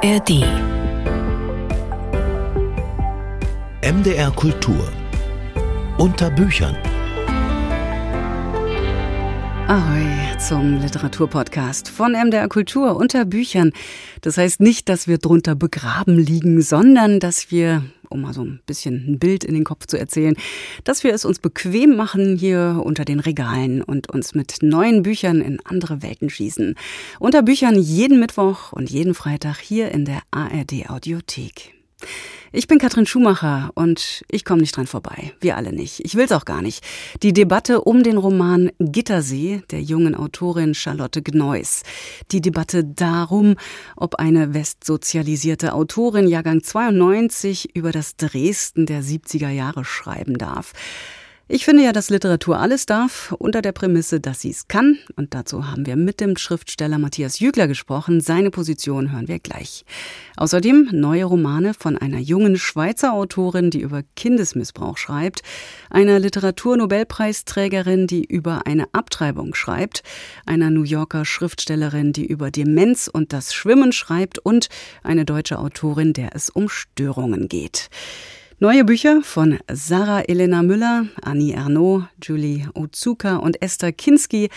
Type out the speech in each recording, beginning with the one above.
ARD. MDR Kultur. Unter Büchern. Ahoi zum Literaturpodcast von MDR Kultur unter Büchern. Das heißt nicht, dass wir drunter begraben liegen, sondern dass wir, um mal so ein bisschen ein Bild in den Kopf zu erzählen, dass wir es uns bequem machen hier unter den Regalen und uns mit neuen Büchern in andere Welten schießen. Unter Büchern jeden Mittwoch und jeden Freitag hier in der ARD Audiothek. Ich bin Katrin Schumacher und ich komme nicht dran vorbei. Wir alle nicht. Ich will's auch gar nicht. Die Debatte um den Roman Gittersee der jungen Autorin Charlotte Gneuss. Die Debatte darum, ob eine westsozialisierte Autorin Jahrgang 92 über das Dresden der 70er Jahre schreiben darf. Ich finde ja, dass Literatur alles darf, unter der Prämisse, dass sie es kann. Und dazu haben wir mit dem Schriftsteller Matthias Jügler gesprochen. Seine Position hören wir gleich. Außerdem neue Romane von einer jungen Schweizer Autorin, die über Kindesmissbrauch schreibt, einer Literaturnobelpreisträgerin, die über eine Abtreibung schreibt, einer New Yorker Schriftstellerin, die über Demenz und das Schwimmen schreibt und eine deutsche Autorin, der es um Störungen geht. Neue Bücher von Sarah Elena Müller, Annie Ernaux, Julie Ozuka und Esther Kinski.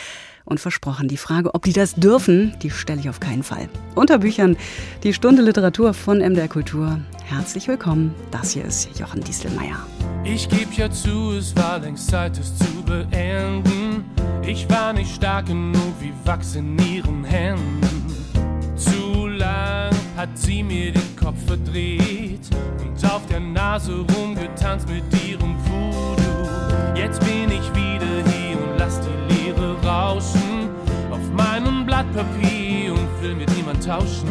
Und versprochen, die Frage, ob die das dürfen, die stelle ich auf keinen Fall. Unter Büchern die Stunde Literatur von MDR Kultur. Herzlich willkommen. Das hier ist Jochen Dieselmeier. Ich gebe ja zu, es war längst Zeit, es zu beenden. Ich war nicht stark genug wie Wachs in ihren Händen. Hat sie mir den Kopf verdreht und auf der Nase rumgetanzt mit ihrem Voodoo. Jetzt bin ich wieder hier und lass die Leere rauschen auf meinem Blatt Papier und will mit niemand tauschen.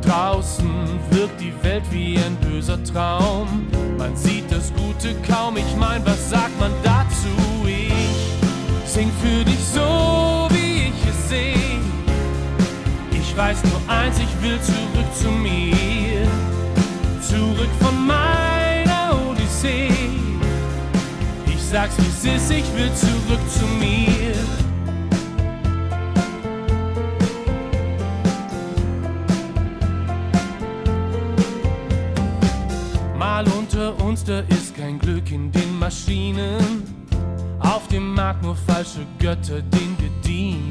Draußen wirkt die Welt wie ein böser Traum. Man sieht das Gute kaum, ich mein, was sagt man dazu? Ich sing für dich so, Ich weiß nur eins, ich will zurück zu mir. Zurück von meiner Odyssee. Ich sag's wie es ist, ich will zurück zu mir. Mal unter uns, da ist kein Glück in den Maschinen. Auf dem Markt nur falsche Götter, den wir dienen.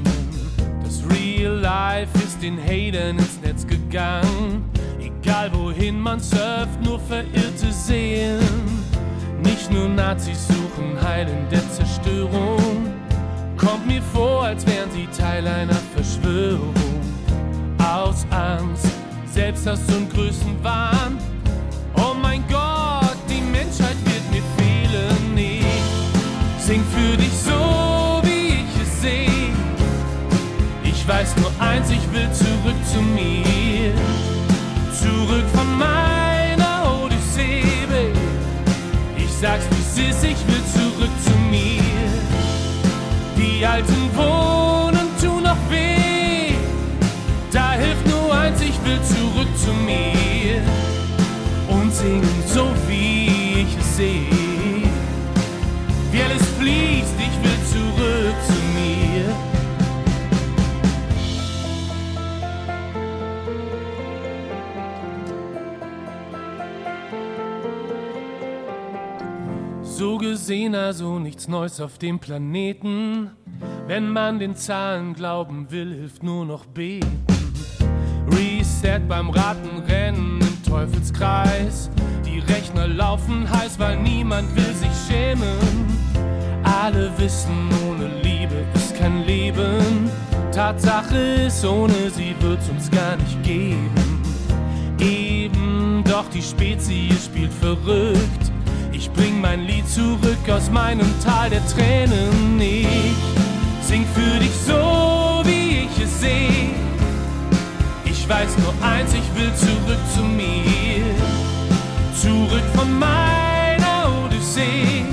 Life ist den Hatern ins Netz gegangen. Egal wohin man surft, nur verirrte Seelen. Nicht nur Nazis suchen Heil in der Zerstörung. Kommt mir vor, als wären sie Teil einer Verschwörung. Aus Angst, Selbsthass und Größenwahn. Oh mein Gott, die Menschheit wird mir fehlen. Ich sing für dich weiß nur eins, ich will zurück zu mir. Zurück von meiner Odyssee, babe. Ich sag's wie es ist, ich will zurück zu mir. Die alten Wohnen tun noch weh. Da hilft nur eins, ich will zurück zu mir. So gesehen also nichts Neues auf dem Planeten. Wenn man den Zahlen glauben will, hilft nur noch beten. Reset beim Ratenrennen im Teufelskreis. Die Rechner laufen heiß, weil niemand will sich schämen. Alle wissen, ohne Liebe ist kein Leben. Tatsache ist, ohne sie wird's uns gar nicht geben. Eben, doch die Spezies spielt verrückt. Ich bring mein Lied zurück aus meinem Tal der Tränen. Ich sing für dich so, wie ich es seh. Ich weiß nur eins, ich will zurück zu mir. Zurück von meiner Odyssee.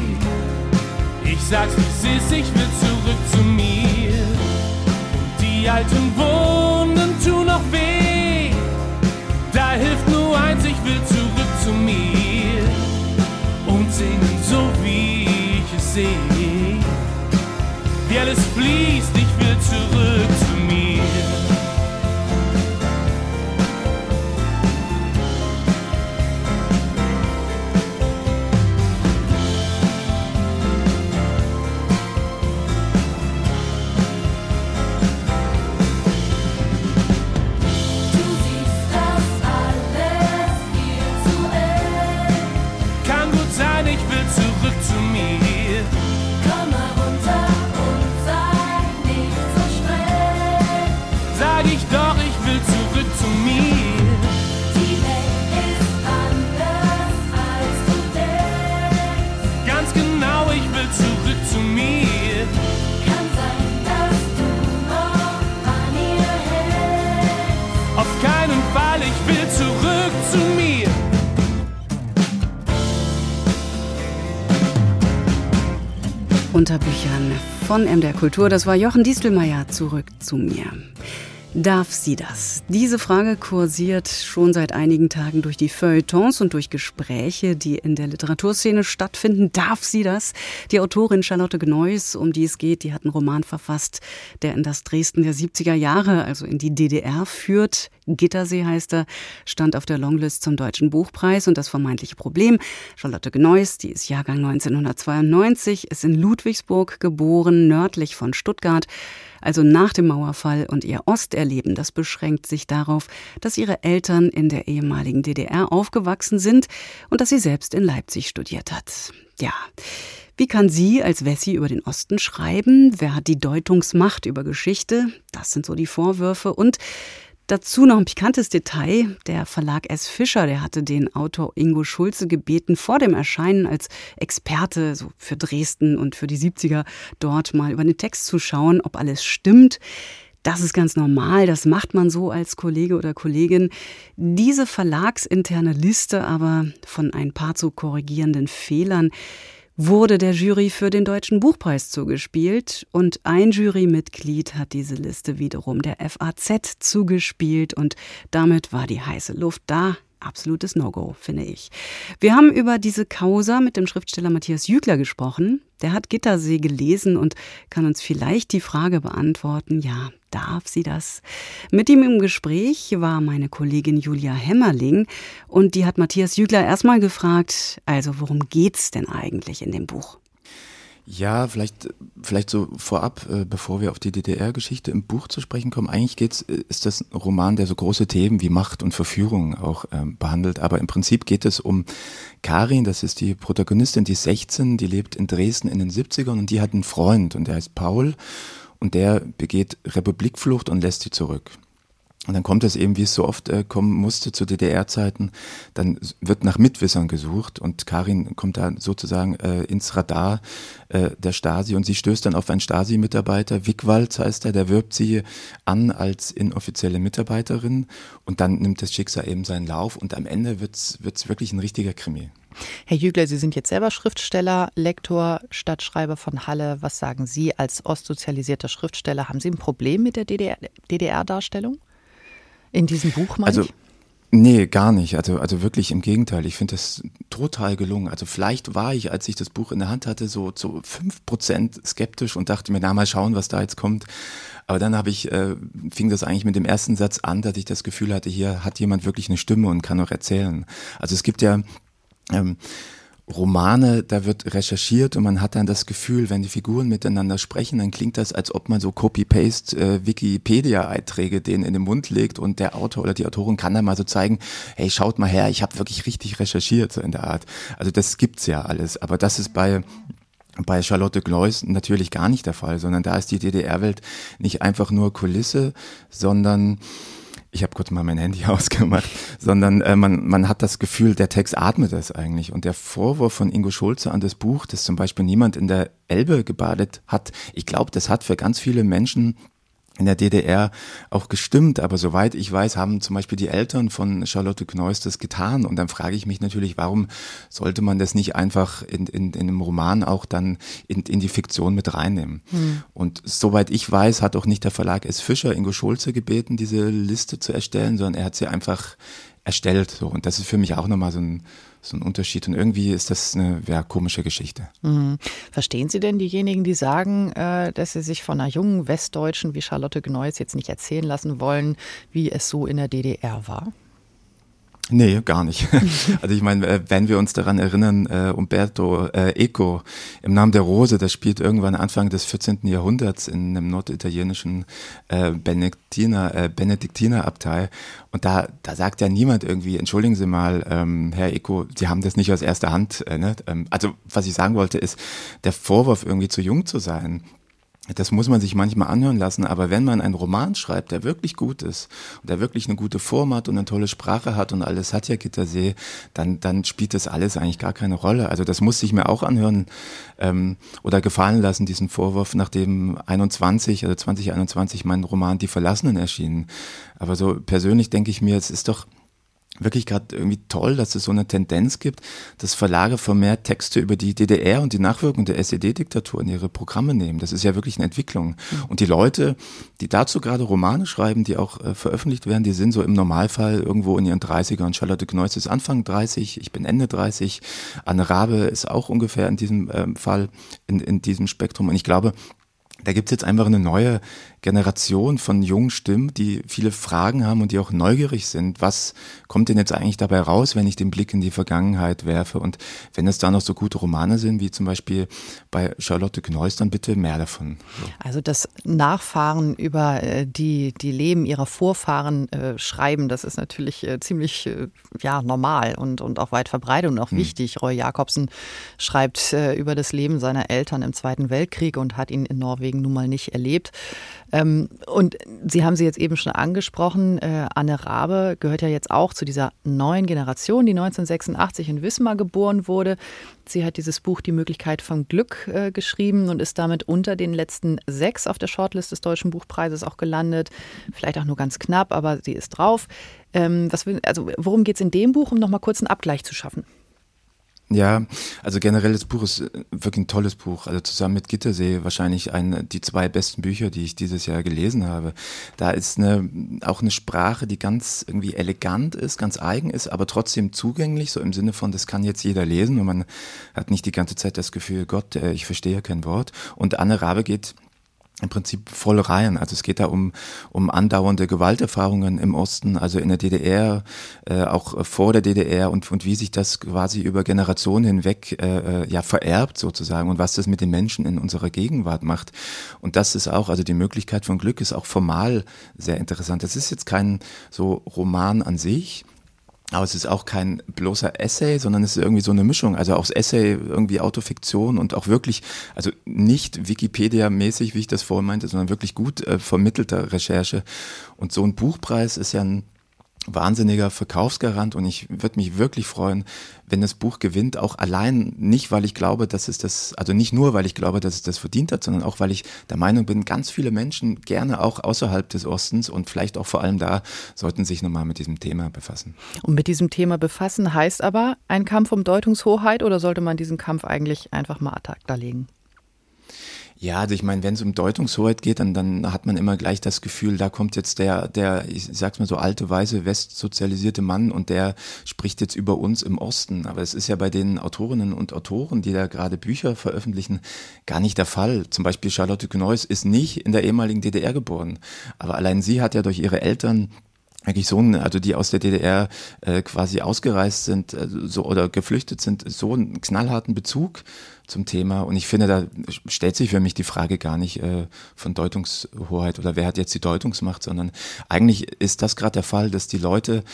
Ich sag's wie es ich will zurück zu mir. Und die alten Wunden tun noch weh. Da hilft nur eins, ich will zurück zu mir. Singen so, wie ich es sehe. Wie alles fließt, ich will zurück zu Unter Büchern von MDR Kultur, das war Jochen Distelmeier, zurück zu mir. Darf sie das? Diese Frage kursiert schon seit einigen Tagen durch die Feuilletons und durch Gespräche, die in der Literaturszene stattfinden. Darf sie das? Die Autorin Charlotte Gneuss, um die es geht, die hat einen Roman verfasst, der in das Dresden der 70er Jahre, also in die DDR führt. Gittersee heißt er, stand auf der Longlist zum Deutschen Buchpreis und das vermeintliche Problem. Charlotte Gneuss, die ist Jahrgang 1992, ist in Ludwigsburg geboren, nördlich von Stuttgart also nach dem Mauerfall und ihr Osterleben, das beschränkt sich darauf, dass ihre Eltern in der ehemaligen DDR aufgewachsen sind und dass sie selbst in Leipzig studiert hat. Ja. Wie kann sie als Wessi über den Osten schreiben? Wer hat die Deutungsmacht über Geschichte? Das sind so die Vorwürfe. Und Dazu noch ein pikantes Detail. Der Verlag S. Fischer, der hatte den Autor Ingo Schulze gebeten, vor dem Erscheinen als Experte so für Dresden und für die 70er dort mal über den Text zu schauen, ob alles stimmt. Das ist ganz normal, das macht man so als Kollege oder Kollegin. Diese verlagsinterne Liste aber von ein paar zu korrigierenden Fehlern, wurde der Jury für den Deutschen Buchpreis zugespielt und ein Jurymitglied hat diese Liste wiederum der FAZ zugespielt und damit war die heiße Luft da absolutes No-Go, finde ich. Wir haben über diese Causa mit dem Schriftsteller Matthias Jügler gesprochen. Der hat Gittersee gelesen und kann uns vielleicht die Frage beantworten, ja, darf sie das? Mit ihm im Gespräch war meine Kollegin Julia Hämmerling und die hat Matthias Jügler erstmal gefragt, also worum geht's denn eigentlich in dem Buch? Ja, vielleicht, vielleicht so vorab, äh, bevor wir auf die DDR-Geschichte im Buch zu sprechen kommen. Eigentlich geht's, äh, ist das ein Roman, der so große Themen wie Macht und Verführung auch ähm, behandelt. Aber im Prinzip geht es um Karin, das ist die Protagonistin, die ist 16, die lebt in Dresden in den 70ern und die hat einen Freund und der heißt Paul und der begeht Republikflucht und lässt sie zurück. Und dann kommt es eben, wie es so oft äh, kommen musste zu DDR-Zeiten, dann wird nach Mitwissern gesucht und Karin kommt da sozusagen äh, ins Radar äh, der Stasi und sie stößt dann auf einen Stasi-Mitarbeiter, Wickwald heißt er, der wirbt sie an als inoffizielle Mitarbeiterin und dann nimmt das Schicksal eben seinen Lauf und am Ende wird's wird's wirklich ein richtiger Krimi. Herr Jügler, Sie sind jetzt selber Schriftsteller, Lektor, Stadtschreiber von Halle. Was sagen Sie als ostsozialisierter Schriftsteller? Haben Sie ein Problem mit der DDR-Darstellung? In diesem Buch, meine also? Nee, gar nicht. Also, also wirklich im Gegenteil. Ich finde das total gelungen. Also vielleicht war ich, als ich das Buch in der Hand hatte, so zu fünf Prozent skeptisch und dachte mir, na mal schauen, was da jetzt kommt. Aber dann habe ich, äh, fing das eigentlich mit dem ersten Satz an, dass ich das Gefühl hatte, hier hat jemand wirklich eine Stimme und kann auch erzählen. Also es gibt ja ähm, Romane, da wird recherchiert und man hat dann das Gefühl, wenn die Figuren miteinander sprechen, dann klingt das, als ob man so Copy-Paste äh, denen in den Mund legt und der Autor oder die Autorin kann dann mal so zeigen, hey, schaut mal her, ich habe wirklich richtig recherchiert, so in der Art. Also das gibt's ja alles, aber das ist bei bei Charlotte Gleus natürlich gar nicht der Fall, sondern da ist die DDR-Welt nicht einfach nur Kulisse, sondern ich habe kurz mal mein Handy ausgemacht, sondern äh, man, man hat das Gefühl, der Text atmet es eigentlich. Und der Vorwurf von Ingo Schulze an das Buch, dass zum Beispiel niemand in der Elbe gebadet hat, ich glaube, das hat für ganz viele Menschen in der DDR auch gestimmt, aber soweit ich weiß, haben zum Beispiel die Eltern von Charlotte Kneuss das getan. Und dann frage ich mich natürlich, warum sollte man das nicht einfach in, in, in einem Roman auch dann in, in die Fiktion mit reinnehmen? Hm. Und soweit ich weiß, hat auch nicht der Verlag S. Fischer Ingo Schulze gebeten, diese Liste zu erstellen, sondern er hat sie einfach erstellt. So. Und das ist für mich auch nochmal so ein, so ein Unterschied. Und irgendwie ist das eine ja, komische Geschichte. Mhm. Verstehen Sie denn diejenigen, die sagen, äh, dass sie sich von einer jungen Westdeutschen wie Charlotte Gneuss jetzt nicht erzählen lassen wollen, wie es so in der DDR war? Nee, gar nicht. Also ich meine, äh, wenn wir uns daran erinnern, äh, Umberto äh, Eco im Namen der Rose, das spielt irgendwann Anfang des 14. Jahrhunderts in einem norditalienischen äh, Benediktiner, äh, Benediktinerabtei. Und da, da sagt ja niemand irgendwie, entschuldigen Sie mal, ähm, Herr Eco, Sie haben das nicht aus erster Hand. Äh, ne? ähm, also was ich sagen wollte ist, der Vorwurf irgendwie zu jung zu sein, das muss man sich manchmal anhören lassen, aber wenn man einen Roman schreibt, der wirklich gut ist und der wirklich eine gute Form hat und eine tolle Sprache hat und alles hat ja Gittersee, dann, dann spielt das alles eigentlich gar keine Rolle. Also das muss ich mir auch anhören ähm, oder gefallen lassen, diesen Vorwurf, nachdem 21, also 2021 mein Roman Die Verlassenen erschienen. Aber so persönlich denke ich mir, es ist doch wirklich gerade irgendwie toll, dass es so eine Tendenz gibt, dass Verlage vermehrt Texte über die DDR und die Nachwirkungen der SED-Diktatur in ihre Programme nehmen. Das ist ja wirklich eine Entwicklung. Mhm. Und die Leute, die dazu gerade Romane schreiben, die auch äh, veröffentlicht werden, die sind so im Normalfall irgendwo in ihren 30ern. Charlotte Kneuss ist Anfang 30, ich bin Ende 30. Anne Rabe ist auch ungefähr in diesem äh, Fall, in, in diesem Spektrum. Und ich glaube, da gibt's jetzt einfach eine neue Generation von jungen Stimmen, die viele Fragen haben und die auch neugierig sind. Was kommt denn jetzt eigentlich dabei raus, wenn ich den Blick in die Vergangenheit werfe? Und wenn es da noch so gute Romane sind, wie zum Beispiel bei Charlotte Kneuss, dann bitte mehr davon. Also das Nachfahren über äh, die, die Leben ihrer Vorfahren äh, schreiben, das ist natürlich äh, ziemlich äh, ja, normal und, und auch weit verbreitet und auch hm. wichtig. Roy Jakobsen schreibt äh, über das Leben seiner Eltern im Zweiten Weltkrieg und hat ihn in Norwegen nun mal nicht erlebt. Ähm, und Sie haben sie jetzt eben schon angesprochen. Äh, Anne Rabe gehört ja jetzt auch zu dieser neuen Generation, die 1986 in Wismar geboren wurde. Sie hat dieses Buch Die Möglichkeit von Glück äh, geschrieben und ist damit unter den letzten sechs auf der Shortlist des Deutschen Buchpreises auch gelandet. Vielleicht auch nur ganz knapp, aber sie ist drauf. Ähm, was, also worum geht es in dem Buch, um nochmal kurz einen Abgleich zu schaffen? Ja, also generell das Buch ist äh, wirklich ein tolles Buch. Also zusammen mit Gittersee wahrscheinlich ein, die zwei besten Bücher, die ich dieses Jahr gelesen habe. Da ist eine, auch eine Sprache, die ganz irgendwie elegant ist, ganz eigen ist, aber trotzdem zugänglich, so im Sinne von, das kann jetzt jeder lesen und man hat nicht die ganze Zeit das Gefühl, Gott, äh, ich verstehe kein Wort. Und Anne Rabe geht im Prinzip voll rein. Also es geht da um, um andauernde Gewalterfahrungen im Osten, also in der DDR, äh, auch vor der DDR und, und wie sich das quasi über Generationen hinweg äh, äh, ja vererbt sozusagen und was das mit den Menschen in unserer Gegenwart macht. Und das ist auch, also die Möglichkeit von Glück ist auch formal sehr interessant. Das ist jetzt kein so Roman an sich, aber es ist auch kein bloßer Essay, sondern es ist irgendwie so eine Mischung. Also auch das Essay, irgendwie Autofiktion und auch wirklich, also nicht Wikipedia-mäßig, wie ich das vorhin meinte, sondern wirklich gut äh, vermittelter Recherche. Und so ein Buchpreis ist ja ein wahnsinniger Verkaufsgarant und ich würde mich wirklich freuen, wenn das Buch gewinnt, auch allein nicht, weil ich glaube, dass es das, also nicht nur, weil ich glaube, dass es das verdient hat, sondern auch, weil ich der Meinung bin, ganz viele Menschen gerne auch außerhalb des Ostens und vielleicht auch vor allem da sollten sich nochmal mit diesem Thema befassen. Und mit diesem Thema befassen heißt aber ein Kampf um Deutungshoheit oder sollte man diesen Kampf eigentlich einfach mal ad acta legen? Ja, also ich meine, wenn es um Deutungshoheit geht, dann, dann hat man immer gleich das Gefühl, da kommt jetzt der, der, ich sag's mal so, alte, weiße, westsozialisierte Mann und der spricht jetzt über uns im Osten. Aber es ist ja bei den Autorinnen und Autoren, die da gerade Bücher veröffentlichen, gar nicht der Fall. Zum Beispiel Charlotte Kneuss ist nicht in der ehemaligen DDR geboren. Aber allein sie hat ja durch ihre Eltern eigentlich so ein, also die aus der DDR äh, quasi ausgereist sind äh, so oder geflüchtet sind, so einen knallharten Bezug zum Thema. Und ich finde, da stellt sich für mich die Frage gar nicht äh, von Deutungshoheit oder wer hat jetzt die Deutungsmacht, sondern eigentlich ist das gerade der Fall, dass die Leute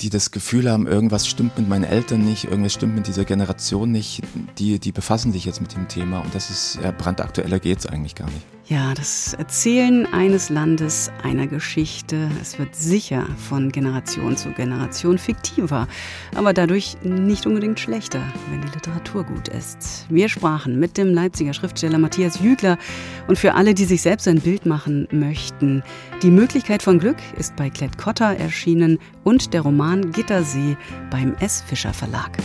die das Gefühl haben, irgendwas stimmt mit meinen Eltern nicht, irgendwas stimmt mit dieser Generation nicht, die, die befassen sich jetzt mit dem Thema und das ist ja brandaktueller geht es eigentlich gar nicht. Ja, das Erzählen eines Landes, einer Geschichte, es wird sicher von Generation zu Generation fiktiver, aber dadurch nicht unbedingt schlechter, wenn die Literatur gut ist. Wir sprachen mit dem Leipziger Schriftsteller Matthias Jügler und für alle, die sich selbst ein Bild machen möchten, die Möglichkeit von Glück ist bei Klett Cotta erschienen und der Roman Gittersee beim S. Fischer Verlag.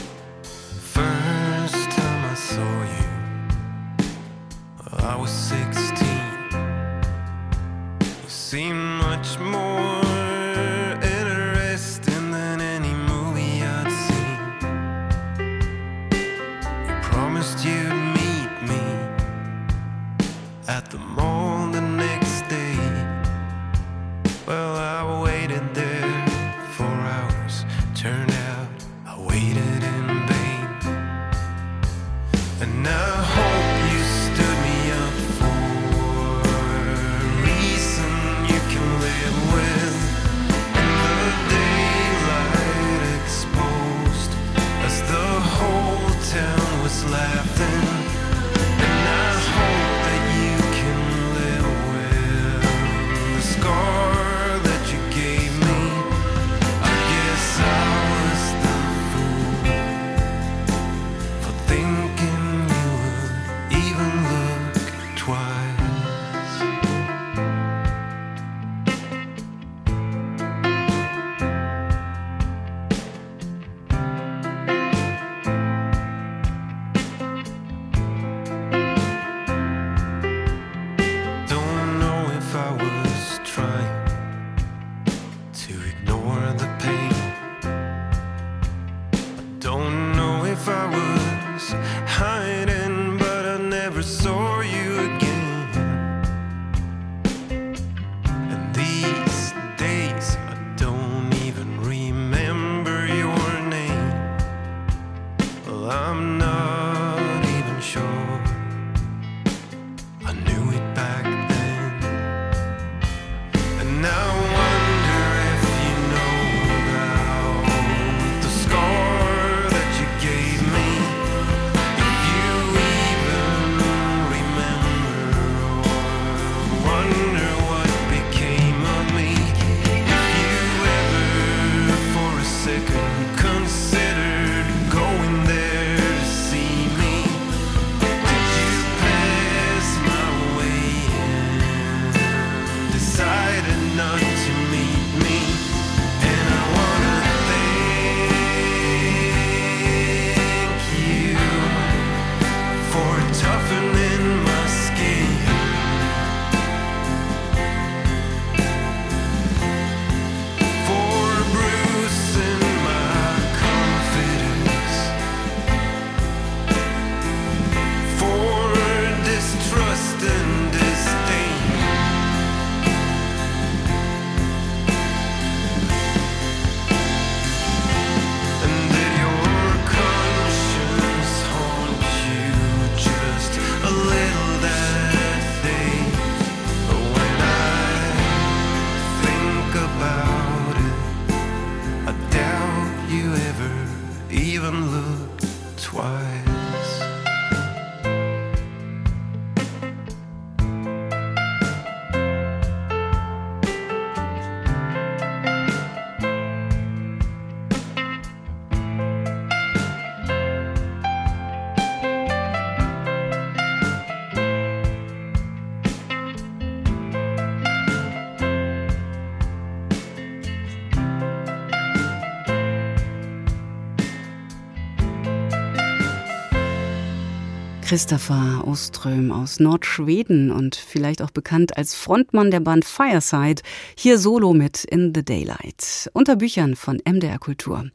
Christopher Oström aus Nordschweden und vielleicht auch bekannt als Frontmann der Band Fireside, hier solo mit In the Daylight, unter Büchern von MDR Kultur.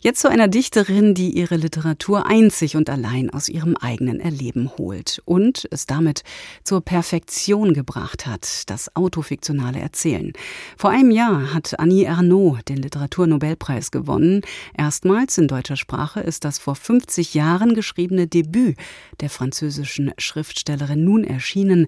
Jetzt zu einer Dichterin, die ihre Literatur einzig und allein aus ihrem eigenen Erleben holt und es damit zur Perfektion gebracht hat, das autofiktionale Erzählen. Vor einem Jahr hat Annie Ernaux den Literaturnobelpreis gewonnen. Erstmals in deutscher Sprache ist das vor 50 Jahren geschriebene Debüt der französischen Schriftstellerin nun erschienen.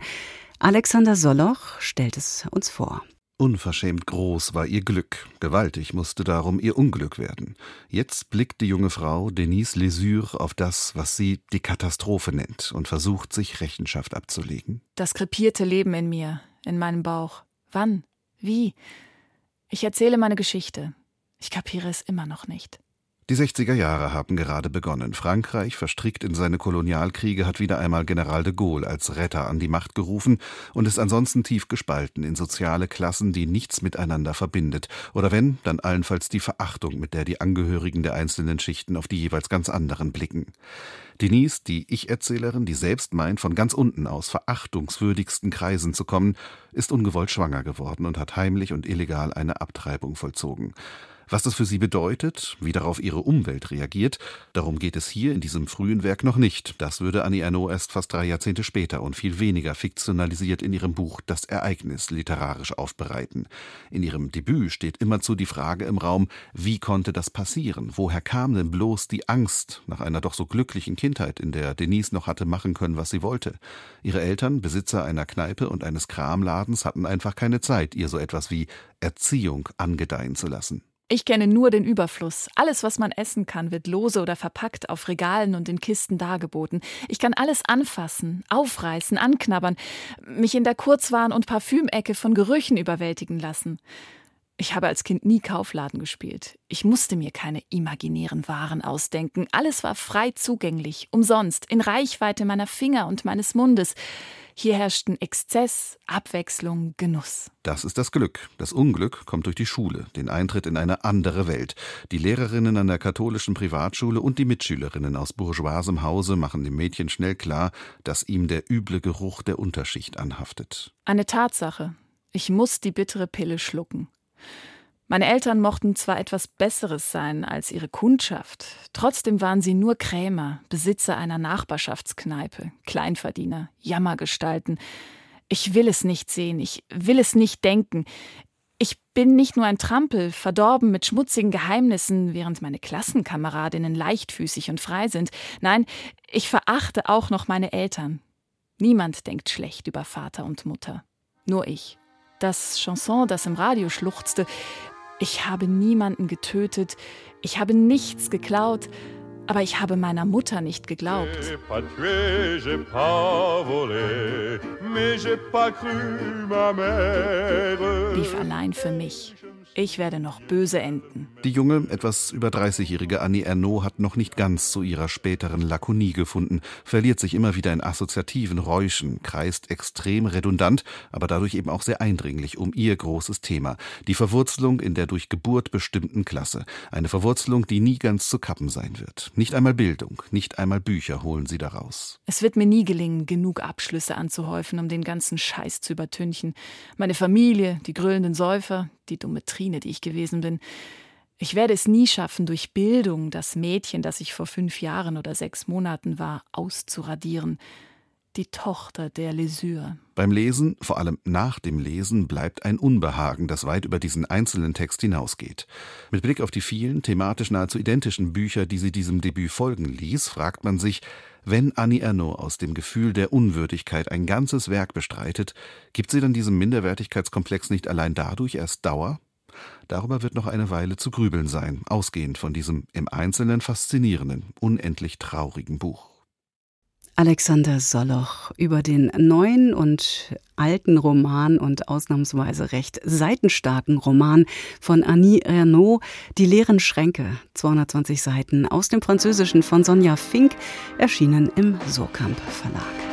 Alexander Soloch stellt es uns vor. Unverschämt groß war ihr Glück, gewaltig musste darum ihr Unglück werden. Jetzt blickt die junge Frau Denise Lesure auf das, was sie die Katastrophe nennt, und versucht, sich Rechenschaft abzulegen. Das krepierte Leben in mir, in meinem Bauch. Wann? Wie? Ich erzähle meine Geschichte. Ich kapiere es immer noch nicht. Die 60er Jahre haben gerade begonnen. Frankreich, verstrickt in seine Kolonialkriege, hat wieder einmal General de Gaulle als Retter an die Macht gerufen und ist ansonsten tief gespalten in soziale Klassen, die nichts miteinander verbindet. Oder wenn, dann allenfalls die Verachtung, mit der die Angehörigen der einzelnen Schichten auf die jeweils ganz anderen blicken. Denise, die Ich-Erzählerin, die selbst meint, von ganz unten aus verachtungswürdigsten Kreisen zu kommen, ist ungewollt schwanger geworden und hat heimlich und illegal eine Abtreibung vollzogen. Was das für sie bedeutet, wie darauf ihre Umwelt reagiert, darum geht es hier in diesem frühen Werk noch nicht. Das würde Annie Ernaux erst fast drei Jahrzehnte später und viel weniger fiktionalisiert in ihrem Buch Das Ereignis literarisch aufbereiten. In ihrem Debüt steht immerzu die Frage im Raum, wie konnte das passieren? Woher kam denn bloß die Angst nach einer doch so glücklichen Kindheit, in der Denise noch hatte machen können, was sie wollte? Ihre Eltern, Besitzer einer Kneipe und eines Kramladens, hatten einfach keine Zeit, ihr so etwas wie Erziehung angedeihen zu lassen. Ich kenne nur den Überfluss. Alles, was man essen kann, wird lose oder verpackt auf Regalen und in Kisten dargeboten. Ich kann alles anfassen, aufreißen, anknabbern, mich in der Kurzwaren- und Parfümecke von Gerüchen überwältigen lassen. Ich habe als Kind nie Kaufladen gespielt. Ich musste mir keine imaginären Waren ausdenken. Alles war frei zugänglich, umsonst, in Reichweite meiner Finger und meines Mundes. Hier herrschten Exzess, Abwechslung, Genuss. Das ist das Glück. Das Unglück kommt durch die Schule, den Eintritt in eine andere Welt. Die Lehrerinnen an der katholischen Privatschule und die Mitschülerinnen aus bourgeoisem Hause machen dem Mädchen schnell klar, dass ihm der üble Geruch der Unterschicht anhaftet. Eine Tatsache. Ich muss die bittere Pille schlucken. Meine Eltern mochten zwar etwas Besseres sein als ihre Kundschaft, trotzdem waren sie nur Krämer, Besitzer einer Nachbarschaftskneipe, Kleinverdiener, Jammergestalten. Ich will es nicht sehen, ich will es nicht denken. Ich bin nicht nur ein Trampel, verdorben mit schmutzigen Geheimnissen, während meine Klassenkameradinnen leichtfüßig und frei sind. Nein, ich verachte auch noch meine Eltern. Niemand denkt schlecht über Vater und Mutter. Nur ich. Das Chanson, das im Radio schluchzte. Ich habe niemanden getötet, ich habe nichts geklaut, aber ich habe meiner Mutter nicht geglaubt. Lief allein für mich. Ich werde noch böse enden. Die junge, etwas über 30-jährige Annie Ernaux hat noch nicht ganz zu ihrer späteren Lakonie gefunden, verliert sich immer wieder in assoziativen Räuschen, kreist extrem redundant, aber dadurch eben auch sehr eindringlich um ihr großes Thema, die Verwurzelung in der durch Geburt bestimmten Klasse. Eine Verwurzelung, die nie ganz zu kappen sein wird. Nicht einmal Bildung, nicht einmal Bücher holen sie daraus. Es wird mir nie gelingen, genug Abschlüsse anzuhäufen, um den ganzen Scheiß zu übertünchen. Meine Familie, die grüllenden Säufer, die dumme Trine, die ich gewesen bin. Ich werde es nie schaffen, durch Bildung das Mädchen, das ich vor fünf Jahren oder sechs Monaten war, auszuradieren. Die Tochter der Lesur. Beim Lesen, vor allem nach dem Lesen, bleibt ein Unbehagen, das weit über diesen einzelnen Text hinausgeht. Mit Blick auf die vielen, thematisch nahezu identischen Bücher, die sie diesem Debüt folgen ließ, fragt man sich, wenn Annie Ernaux aus dem Gefühl der Unwürdigkeit ein ganzes Werk bestreitet, gibt sie dann diesem Minderwertigkeitskomplex nicht allein dadurch erst Dauer? Darüber wird noch eine Weile zu grübeln sein, ausgehend von diesem im Einzelnen faszinierenden, unendlich traurigen Buch. Alexander Soloch über den neuen und alten Roman und ausnahmsweise recht seitenstarken Roman von Annie Ernaux, Die leeren Schränke, 220 Seiten aus dem Französischen von Sonja Fink, erschienen im Surkamp Verlag.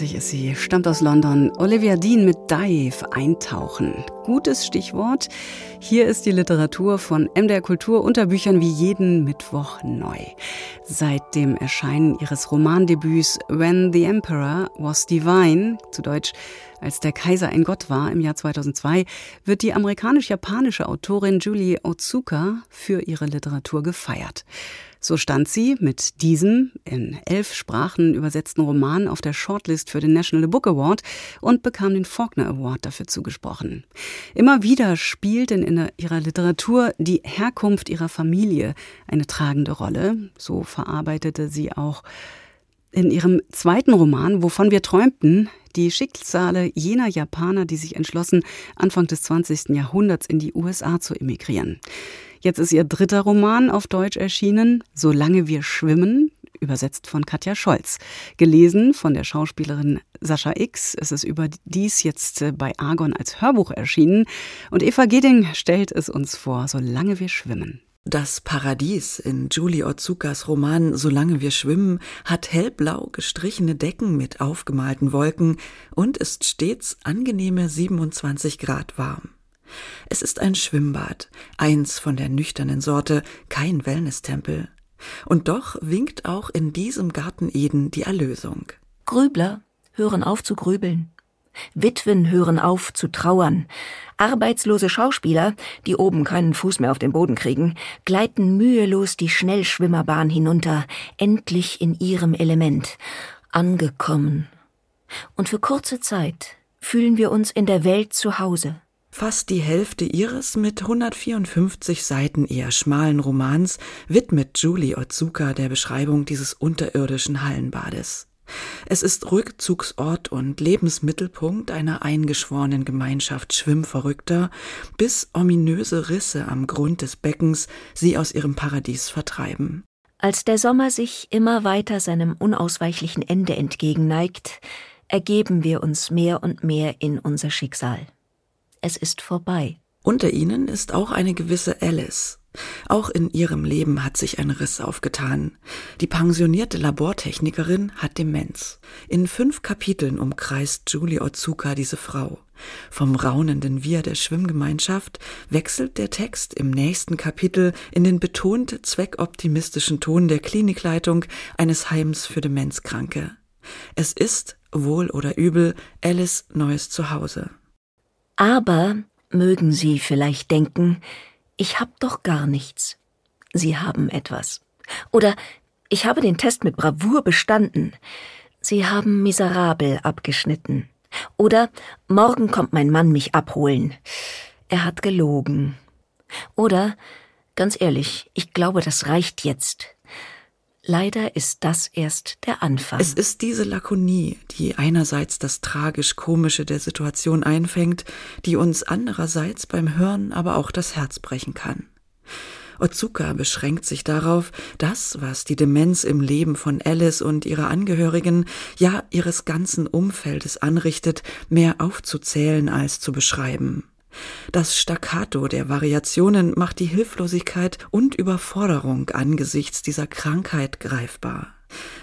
Ist sie, stammt aus London. Olivia Dean mit Dive, Eintauchen. Gutes Stichwort. Hier ist die Literatur von MDR Kultur unter Büchern wie jeden Mittwoch neu. Seit dem Erscheinen ihres Romandebüts When the Emperor Was Divine, zu Deutsch Als der Kaiser ein Gott war im Jahr 2002, wird die amerikanisch-japanische Autorin Julie Otsuka für ihre Literatur gefeiert. So stand sie mit diesem in elf Sprachen übersetzten Roman auf der Shortlist für den National Book Award und bekam den Faulkner Award dafür zugesprochen. Immer wieder spielt in ihrer Literatur die Herkunft ihrer Familie eine tragende Rolle. So verarbeitete sie auch in ihrem zweiten Roman, wovon wir träumten, die Schicksale jener Japaner, die sich entschlossen, Anfang des 20. Jahrhunderts in die USA zu emigrieren. Jetzt ist ihr dritter Roman auf Deutsch erschienen, Solange wir schwimmen, übersetzt von Katja Scholz. Gelesen von der Schauspielerin Sascha X. Es ist überdies jetzt äh, bei Argon als Hörbuch erschienen. Und Eva Geding stellt es uns vor, Solange wir schwimmen. Das Paradies in Julie Otsukas Roman Solange wir schwimmen hat hellblau gestrichene Decken mit aufgemalten Wolken und ist stets angenehme 27 Grad warm. Es ist ein Schwimmbad, eins von der nüchternen Sorte, kein Wellnesstempel. Und doch winkt auch in diesem Garten Eden die Erlösung. Grübler hören auf zu grübeln. Witwen hören auf zu trauern. Arbeitslose Schauspieler, die oben keinen Fuß mehr auf den Boden kriegen, gleiten mühelos die Schnellschwimmerbahn hinunter, endlich in ihrem Element, angekommen. Und für kurze Zeit fühlen wir uns in der Welt zu Hause. Fast die Hälfte ihres mit 154 Seiten eher schmalen Romans widmet Julie Otsuka der Beschreibung dieses unterirdischen Hallenbades. Es ist Rückzugsort und Lebensmittelpunkt einer eingeschworenen Gemeinschaft Schwimmverrückter, bis ominöse Risse am Grund des Beckens sie aus ihrem Paradies vertreiben. Als der Sommer sich immer weiter seinem unausweichlichen Ende entgegenneigt, ergeben wir uns mehr und mehr in unser Schicksal es ist vorbei. Unter ihnen ist auch eine gewisse Alice. Auch in ihrem Leben hat sich ein Riss aufgetan. Die pensionierte Labortechnikerin hat Demenz. In fünf Kapiteln umkreist Julie Otsuka diese Frau. Vom raunenden Wir der Schwimmgemeinschaft wechselt der Text im nächsten Kapitel in den betont zweckoptimistischen Ton der Klinikleitung eines Heims für Demenzkranke. Es ist, wohl oder übel, Alice neues Zuhause. Aber, mögen Sie vielleicht denken, ich hab doch gar nichts. Sie haben etwas. Oder ich habe den Test mit Bravour bestanden. Sie haben miserabel abgeschnitten. Oder morgen kommt mein Mann mich abholen. Er hat gelogen. Oder, ganz ehrlich, ich glaube, das reicht jetzt. Leider ist das erst der Anfang. Es ist diese Lakonie, die einerseits das tragisch-komische der Situation einfängt, die uns andererseits beim Hören aber auch das Herz brechen kann. Otsuka beschränkt sich darauf, das, was die Demenz im Leben von Alice und ihrer Angehörigen, ja ihres ganzen Umfeldes anrichtet, mehr aufzuzählen als zu beschreiben. Das Staccato der Variationen macht die Hilflosigkeit und Überforderung angesichts dieser Krankheit greifbar.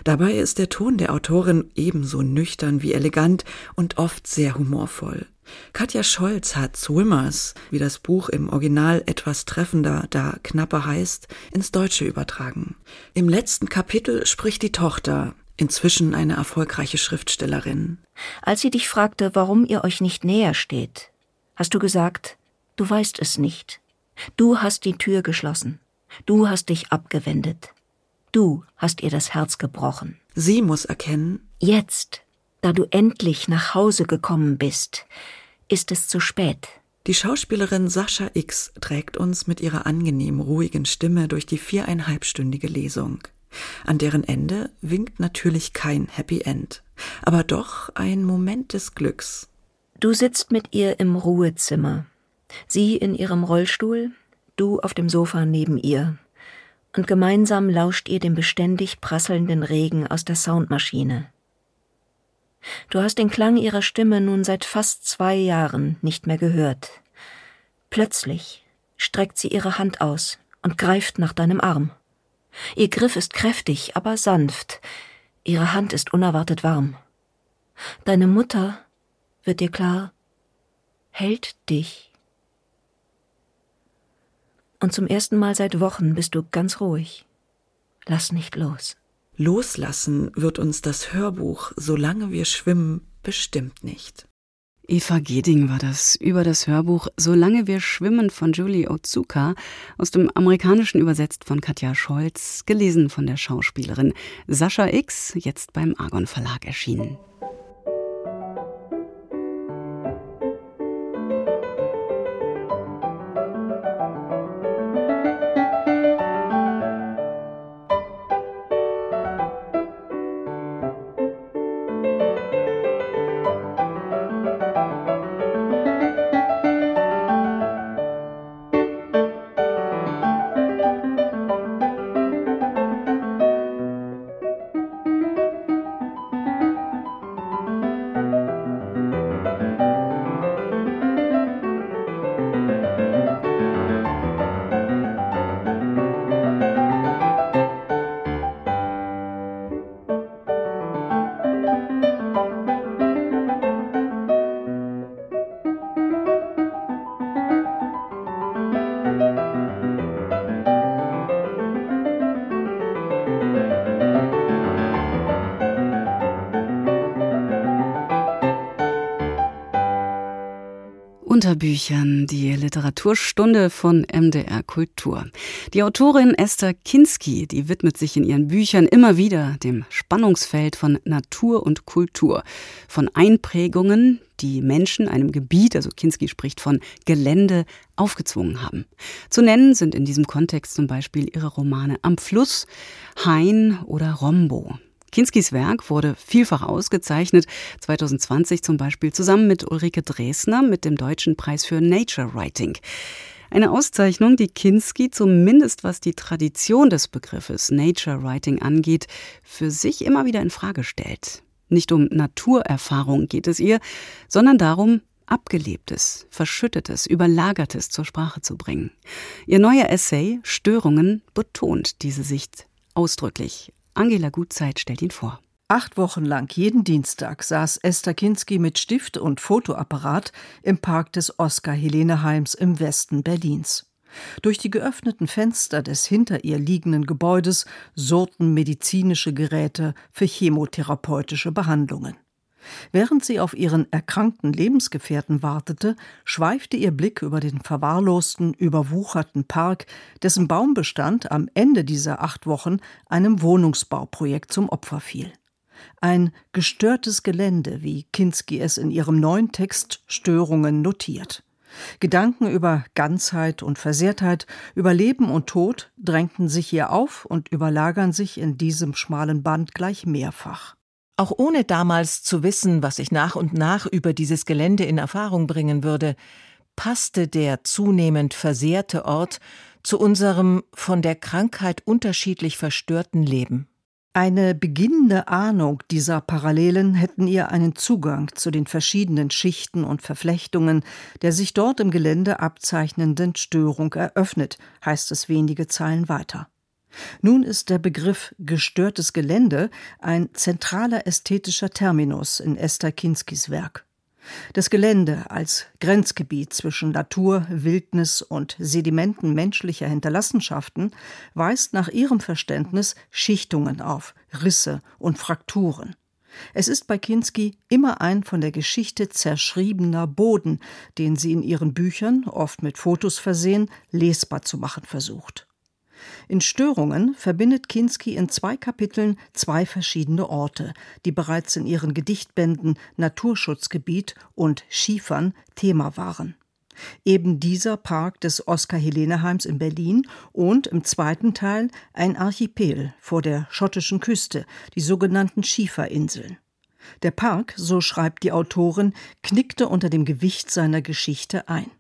Dabei ist der Ton der Autorin ebenso nüchtern wie elegant und oft sehr humorvoll. Katja Scholz hat Swimmers, wie das Buch im Original etwas treffender, da knapper heißt, ins Deutsche übertragen. Im letzten Kapitel spricht die Tochter, inzwischen eine erfolgreiche Schriftstellerin. Als sie dich fragte, warum ihr euch nicht näher steht, hast du gesagt, du weißt es nicht. Du hast die Tür geschlossen. Du hast dich abgewendet. Du hast ihr das Herz gebrochen. Sie muss erkennen, jetzt, da du endlich nach Hause gekommen bist, ist es zu spät. Die Schauspielerin Sascha X trägt uns mit ihrer angenehm ruhigen Stimme durch die viereinhalbstündige Lesung. An deren Ende winkt natürlich kein Happy End, aber doch ein Moment des Glücks. Du sitzt mit ihr im Ruhezimmer, sie in ihrem Rollstuhl, du auf dem Sofa neben ihr, und gemeinsam lauscht ihr dem beständig prasselnden Regen aus der Soundmaschine. Du hast den Klang ihrer Stimme nun seit fast zwei Jahren nicht mehr gehört. Plötzlich streckt sie ihre Hand aus und greift nach deinem Arm. Ihr Griff ist kräftig, aber sanft. Ihre Hand ist unerwartet warm. Deine Mutter wird dir klar, hält dich. Und zum ersten Mal seit Wochen bist du ganz ruhig. Lass nicht los. Loslassen wird uns das Hörbuch, solange wir schwimmen, bestimmt nicht. Eva Geding war das über das Hörbuch Solange wir schwimmen von Julie Otsuka, aus dem Amerikanischen übersetzt von Katja Scholz, gelesen von der Schauspielerin Sascha X, jetzt beim Argon Verlag erschienen. Unterbüchern, die Literaturstunde von MDR Kultur. Die Autorin Esther Kinski, die widmet sich in ihren Büchern immer wieder dem Spannungsfeld von Natur und Kultur, von Einprägungen, die Menschen einem Gebiet, also Kinski spricht von Gelände, aufgezwungen haben. Zu nennen sind in diesem Kontext zum Beispiel ihre Romane Am Fluss, Hain oder Rombo. Kinskis Werk wurde vielfach ausgezeichnet, 2020 zum Beispiel zusammen mit Ulrike Dresner mit dem Deutschen Preis für Nature Writing. Eine Auszeichnung, die Kinski zumindest was die Tradition des Begriffes Nature Writing angeht, für sich immer wieder in Frage stellt. Nicht um Naturerfahrung geht es ihr, sondern darum, Abgelebtes, Verschüttetes, Überlagertes zur Sprache zu bringen. Ihr neuer Essay Störungen betont diese Sicht ausdrücklich. Angela Gutzeit stellt ihn vor. Acht Wochen lang jeden Dienstag saß Esther Kinski mit Stift und Fotoapparat im Park des Oskar-Helene-Heims im Westen Berlins. Durch die geöffneten Fenster des hinter ihr liegenden Gebäudes surrten medizinische Geräte für chemotherapeutische Behandlungen. Während sie auf ihren erkrankten Lebensgefährten wartete, schweifte ihr Blick über den verwahrlosten, überwucherten Park, dessen Baumbestand am Ende dieser acht Wochen einem Wohnungsbauprojekt zum Opfer fiel. Ein gestörtes Gelände, wie Kinski es in ihrem neuen Text Störungen notiert. Gedanken über Ganzheit und Versehrtheit, über Leben und Tod drängten sich hier auf und überlagern sich in diesem schmalen Band gleich mehrfach. Auch ohne damals zu wissen, was ich nach und nach über dieses Gelände in Erfahrung bringen würde, passte der zunehmend versehrte Ort zu unserem von der Krankheit unterschiedlich verstörten Leben. Eine beginnende Ahnung dieser Parallelen hätten ihr einen Zugang zu den verschiedenen Schichten und Verflechtungen der sich dort im Gelände abzeichnenden Störung eröffnet, heißt es wenige Zeilen weiter. Nun ist der Begriff gestörtes Gelände ein zentraler ästhetischer Terminus in Esther Kinskis Werk. Das Gelände als Grenzgebiet zwischen Natur, Wildnis und Sedimenten menschlicher Hinterlassenschaften weist nach ihrem Verständnis Schichtungen auf, Risse und Frakturen. Es ist bei Kinski immer ein von der Geschichte zerschriebener Boden, den sie in ihren Büchern, oft mit Fotos versehen, lesbar zu machen versucht. In Störungen verbindet Kinski in zwei Kapiteln zwei verschiedene Orte, die bereits in ihren Gedichtbänden Naturschutzgebiet und Schiefern Thema waren. Eben dieser Park des Oskar-Helene-Heims in Berlin und im zweiten Teil ein Archipel vor der schottischen Küste, die sogenannten Schieferinseln. Der Park, so schreibt die Autorin, knickte unter dem Gewicht seiner Geschichte ein.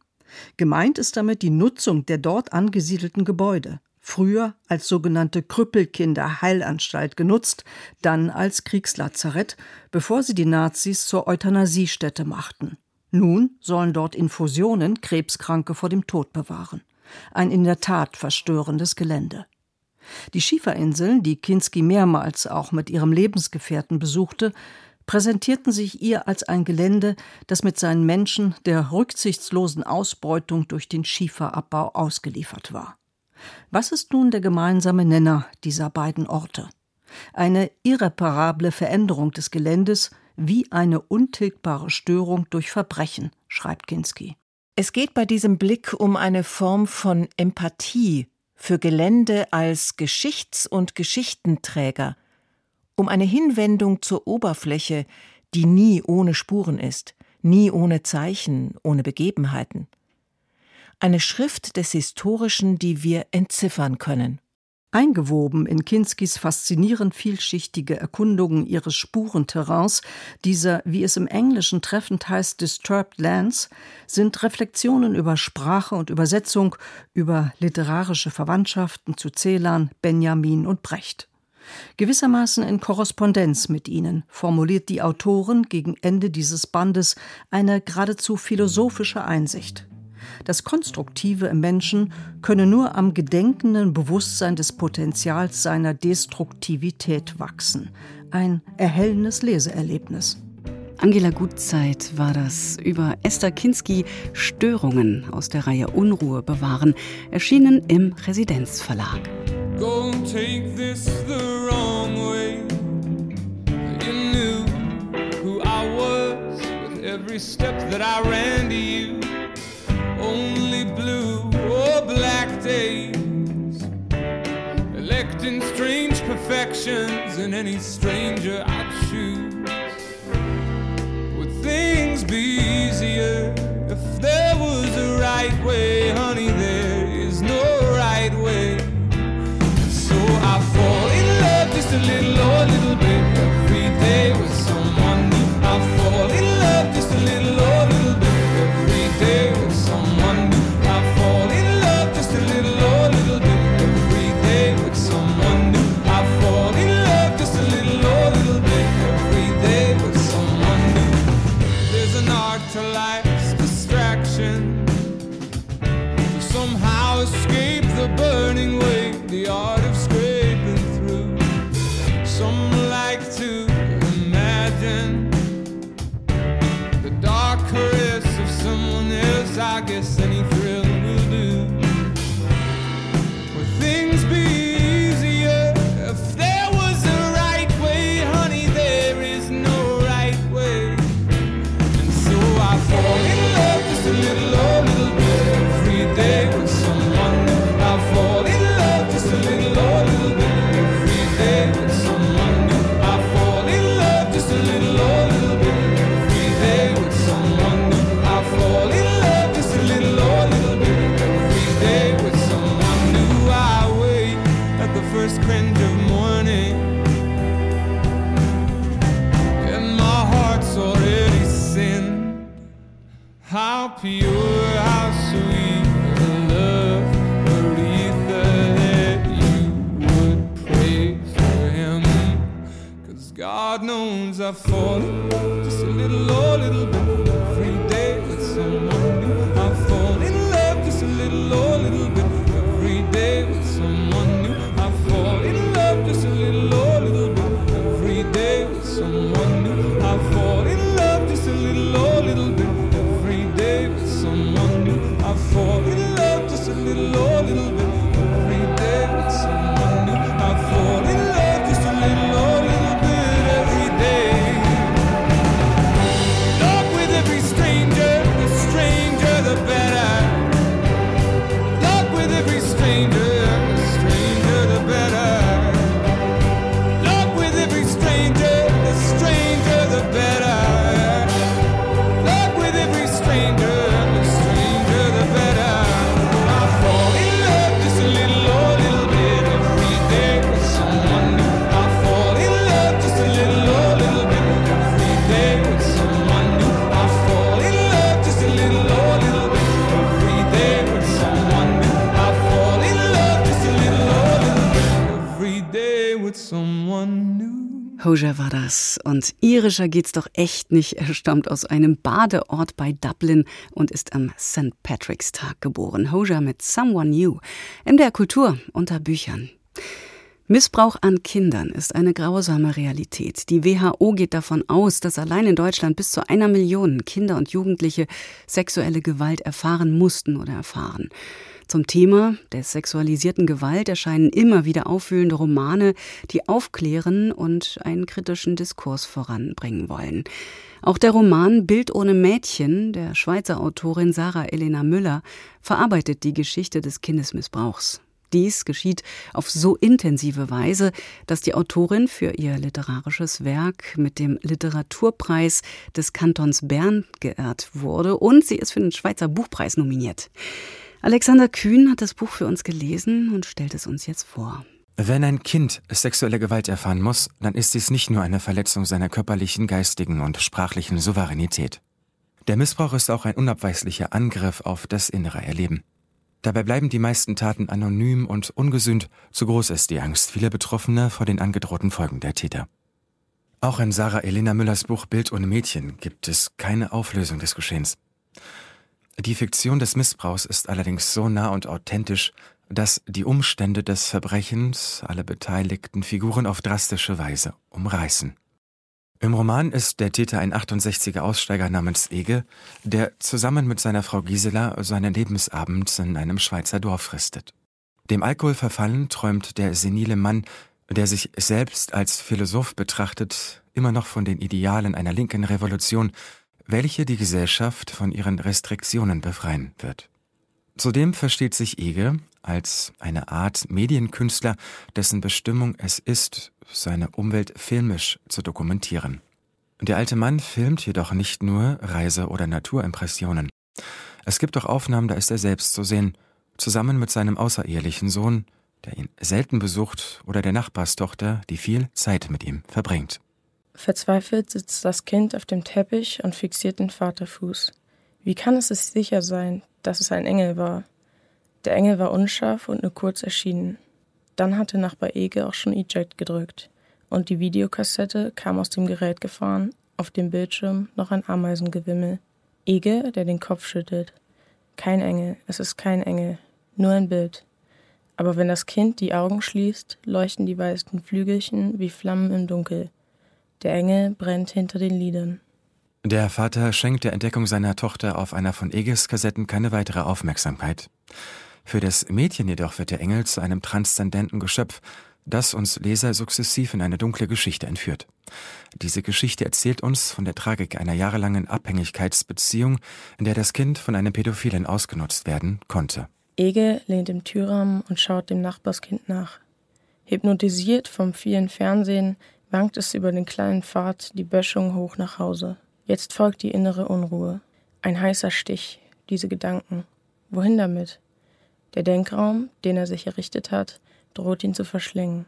Gemeint ist damit die Nutzung der dort angesiedelten Gebäude früher als sogenannte Krüppelkinder-Heilanstalt genutzt, dann als Kriegslazarett, bevor sie die Nazis zur Euthanasiestätte machten. Nun sollen dort Infusionen Krebskranke vor dem Tod bewahren. Ein in der Tat verstörendes Gelände. Die Schieferinseln, die Kinski mehrmals auch mit ihrem Lebensgefährten besuchte, präsentierten sich ihr als ein Gelände, das mit seinen Menschen der rücksichtslosen Ausbeutung durch den Schieferabbau ausgeliefert war. Was ist nun der gemeinsame Nenner dieser beiden Orte? Eine irreparable Veränderung des Geländes wie eine untilgbare Störung durch Verbrechen, schreibt Kinski. Es geht bei diesem Blick um eine Form von Empathie für Gelände als Geschichts- und Geschichtenträger, um eine Hinwendung zur Oberfläche, die nie ohne Spuren ist, nie ohne Zeichen, ohne Begebenheiten. Eine Schrift des Historischen, die wir entziffern können. Eingewoben in Kinskis faszinierend vielschichtige Erkundungen ihres Spurenterrains, dieser, wie es im Englischen treffend heißt, Disturbed Lands, sind Reflexionen über Sprache und Übersetzung, über literarische Verwandtschaften zu Celan, Benjamin und Brecht. Gewissermaßen in Korrespondenz mit ihnen formuliert die Autorin gegen Ende dieses Bandes eine geradezu philosophische Einsicht. Das Konstruktive im Menschen könne nur am gedenkenden Bewusstsein des Potenzials seiner Destruktivität wachsen. Ein erhellendes Leseerlebnis. Angela Gutzeit war das über Esther Kinski Störungen aus der Reihe Unruhe bewahren, erschienen im Residenzverlag. Don't take this the wrong way. You knew who I was with every step that I ran to you. Days. Electing strange perfections in any stranger I choose. Would things be easier if there was a right way, honey? There is no right way. so I fall in love just a little a little Hoja war das. Und irischer geht's doch echt nicht. Er stammt aus einem Badeort bei Dublin und ist am St. Patrick's Tag geboren. Hoja mit Someone New. MDR Kultur unter Büchern. Missbrauch an Kindern ist eine grausame Realität. Die WHO geht davon aus, dass allein in Deutschland bis zu einer Million Kinder und Jugendliche sexuelle Gewalt erfahren mussten oder erfahren. Zum Thema der sexualisierten Gewalt erscheinen immer wieder auffühlende Romane, die aufklären und einen kritischen Diskurs voranbringen wollen. Auch der Roman Bild ohne Mädchen der Schweizer Autorin Sarah Elena Müller verarbeitet die Geschichte des Kindesmissbrauchs. Dies geschieht auf so intensive Weise, dass die Autorin für ihr literarisches Werk mit dem Literaturpreis des Kantons Bern geehrt wurde und sie ist für den Schweizer Buchpreis nominiert. Alexander Kühn hat das Buch für uns gelesen und stellt es uns jetzt vor. Wenn ein Kind sexuelle Gewalt erfahren muss, dann ist dies nicht nur eine Verletzung seiner körperlichen, geistigen und sprachlichen Souveränität. Der Missbrauch ist auch ein unabweislicher Angriff auf das innere Erleben. Dabei bleiben die meisten Taten anonym und ungesühnt, zu groß ist die Angst vieler Betroffener vor den angedrohten Folgen der Täter. Auch in Sarah Elena Müllers Buch Bild ohne Mädchen gibt es keine Auflösung des Geschehens. Die Fiktion des Missbrauchs ist allerdings so nah und authentisch, dass die Umstände des Verbrechens alle beteiligten Figuren auf drastische Weise umreißen. Im Roman ist der Täter ein 68er Aussteiger namens Ege, der zusammen mit seiner Frau Gisela seinen Lebensabend in einem Schweizer Dorf fristet. Dem Alkohol verfallen träumt der senile Mann, der sich selbst als Philosoph betrachtet, immer noch von den Idealen einer linken Revolution, welche die Gesellschaft von ihren Restriktionen befreien wird. Zudem versteht sich Ege als eine Art Medienkünstler, dessen Bestimmung es ist, seine Umwelt filmisch zu dokumentieren. Der alte Mann filmt jedoch nicht nur Reise- oder Naturimpressionen. Es gibt auch Aufnahmen, da ist er selbst zu sehen, zusammen mit seinem außerehelichen Sohn, der ihn selten besucht, oder der Nachbarstochter, die viel Zeit mit ihm verbringt. Verzweifelt sitzt das Kind auf dem Teppich und fixiert den Vaterfuß. Wie kann es sich sicher sein, dass es ein Engel war? Der Engel war unscharf und nur kurz erschienen. Dann hatte Nachbar Ege auch schon Eject gedrückt und die Videokassette kam aus dem Gerät gefahren, auf dem Bildschirm noch ein Ameisengewimmel. Ege, der den Kopf schüttelt. Kein Engel, es ist kein Engel, nur ein Bild. Aber wenn das Kind die Augen schließt, leuchten die weißen Flügelchen wie Flammen im Dunkel. Der Engel brennt hinter den Lidern. Der Vater schenkt der Entdeckung seiner Tochter auf einer von Eges Kassetten keine weitere Aufmerksamkeit. Für das Mädchen jedoch wird der Engel zu einem transzendenten Geschöpf, das uns Leser sukzessiv in eine dunkle Geschichte entführt. Diese Geschichte erzählt uns von der Tragik einer jahrelangen Abhängigkeitsbeziehung, in der das Kind von einem Pädophilen ausgenutzt werden konnte. Ege lehnt im Türrahmen und schaut dem Nachbarskind nach. Hypnotisiert vom vielen Fernsehen wankt es über den kleinen Pfad die Böschung hoch nach Hause. Jetzt folgt die innere Unruhe. Ein heißer Stich, diese Gedanken. Wohin damit? Der Denkraum, den er sich errichtet hat, droht ihn zu verschlingen.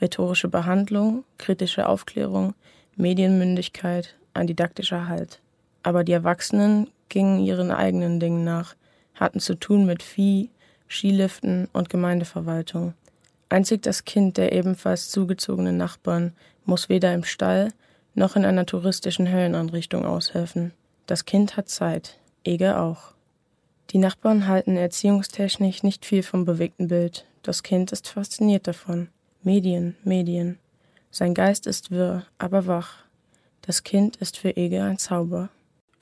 Rhetorische Behandlung, kritische Aufklärung, Medienmündigkeit, ein didaktischer Halt. Aber die Erwachsenen gingen ihren eigenen Dingen nach, hatten zu tun mit Vieh, Skiliften und Gemeindeverwaltung. Einzig das Kind der ebenfalls zugezogenen Nachbarn muss weder im Stall noch in einer touristischen Höllenanrichtung aushelfen. Das Kind hat Zeit, Eger auch. Die Nachbarn halten erziehungstechnisch nicht viel vom bewegten Bild. Das Kind ist fasziniert davon. Medien, Medien. Sein Geist ist wirr, aber wach. Das Kind ist für Ege ein Zauber.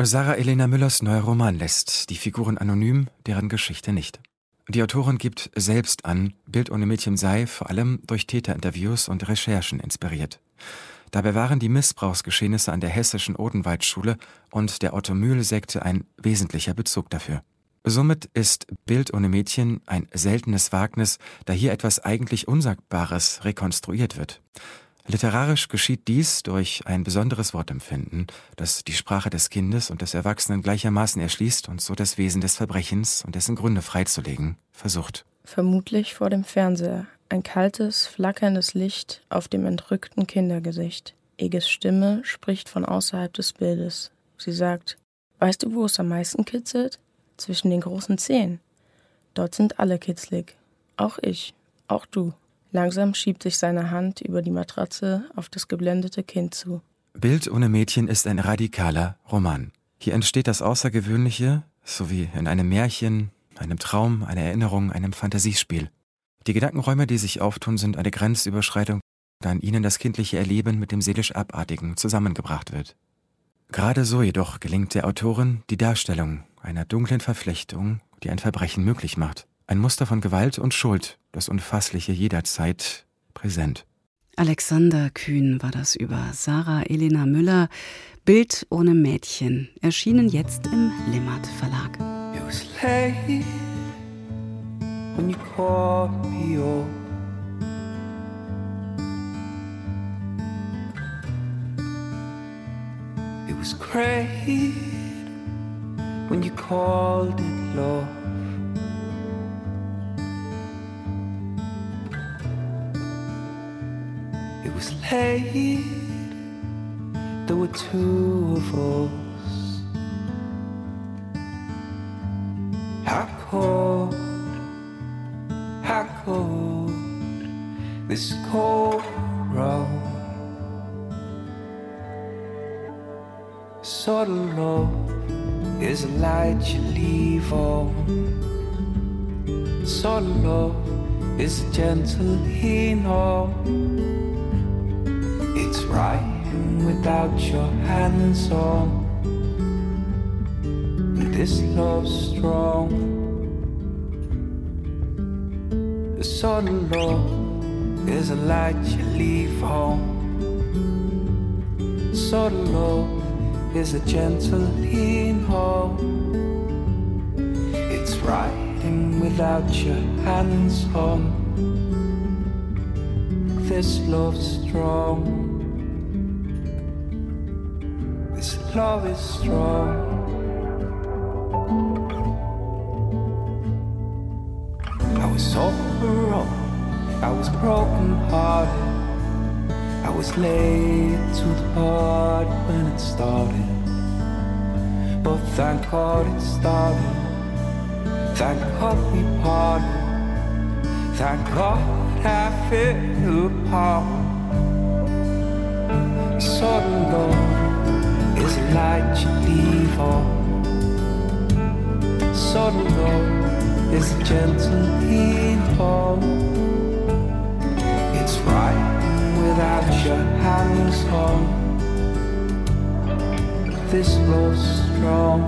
Sarah Elena Müllers neuer Roman lässt die Figuren anonym, deren Geschichte nicht. Die Autorin gibt selbst an, Bild ohne Mädchen sei vor allem durch Täterinterviews und Recherchen inspiriert. Dabei waren die Missbrauchsgeschehnisse an der hessischen Odenwaldschule und der Otto-Mühl-Sekte ein wesentlicher Bezug dafür. Somit ist Bild ohne Mädchen ein seltenes Wagnis, da hier etwas eigentlich Unsagbares rekonstruiert wird. Literarisch geschieht dies durch ein besonderes Wortempfinden, das die Sprache des Kindes und des Erwachsenen gleichermaßen erschließt und so das Wesen des Verbrechens und dessen Gründe freizulegen versucht. Vermutlich vor dem Fernseher. Ein kaltes, flackerndes Licht auf dem entrückten Kindergesicht. Eges Stimme spricht von außerhalb des Bildes. Sie sagt, weißt du, wo es am meisten kitzelt? zwischen den großen Zehen. Dort sind alle kitzlig. Auch ich, auch du. Langsam schiebt sich seine Hand über die Matratze auf das geblendete Kind zu. Bild ohne Mädchen ist ein radikaler Roman. Hier entsteht das Außergewöhnliche, so wie in einem Märchen, einem Traum, einer Erinnerung, einem Fantasiespiel. Die Gedankenräume, die sich auftun, sind eine Grenzüberschreitung, da in ihnen das kindliche Erleben mit dem seelisch Abartigen zusammengebracht wird. Gerade so jedoch gelingt der Autorin die Darstellung einer dunklen Verflechtung, die ein Verbrechen möglich macht. Ein Muster von Gewalt und Schuld, das Unfassliche jederzeit präsent. Alexander Kühn war das über Sarah Elena Müller. Bild ohne Mädchen, erschienen jetzt im Limmert Verlag. It was late when you called me up. It was great when you called it love. It was late, there were two of us. How cold, how cold, this cold road. Sort of love is a light you leave on. Sort of love is a gentle lean on. Right without your hands on. This love's strong. The sort of love is a light you leave home. Sort of love is a gentle lean home. It's riding without your hands on. This love's strong. This love is strong. I was so wrong. I was broken hearted. I was late to the party when it started. But thank God it started. Thank God we parted. Thank God I fell apart. Of love is a light you leave on. Sort of love is a gentle heat home. It's right without your hands on. This love's strong.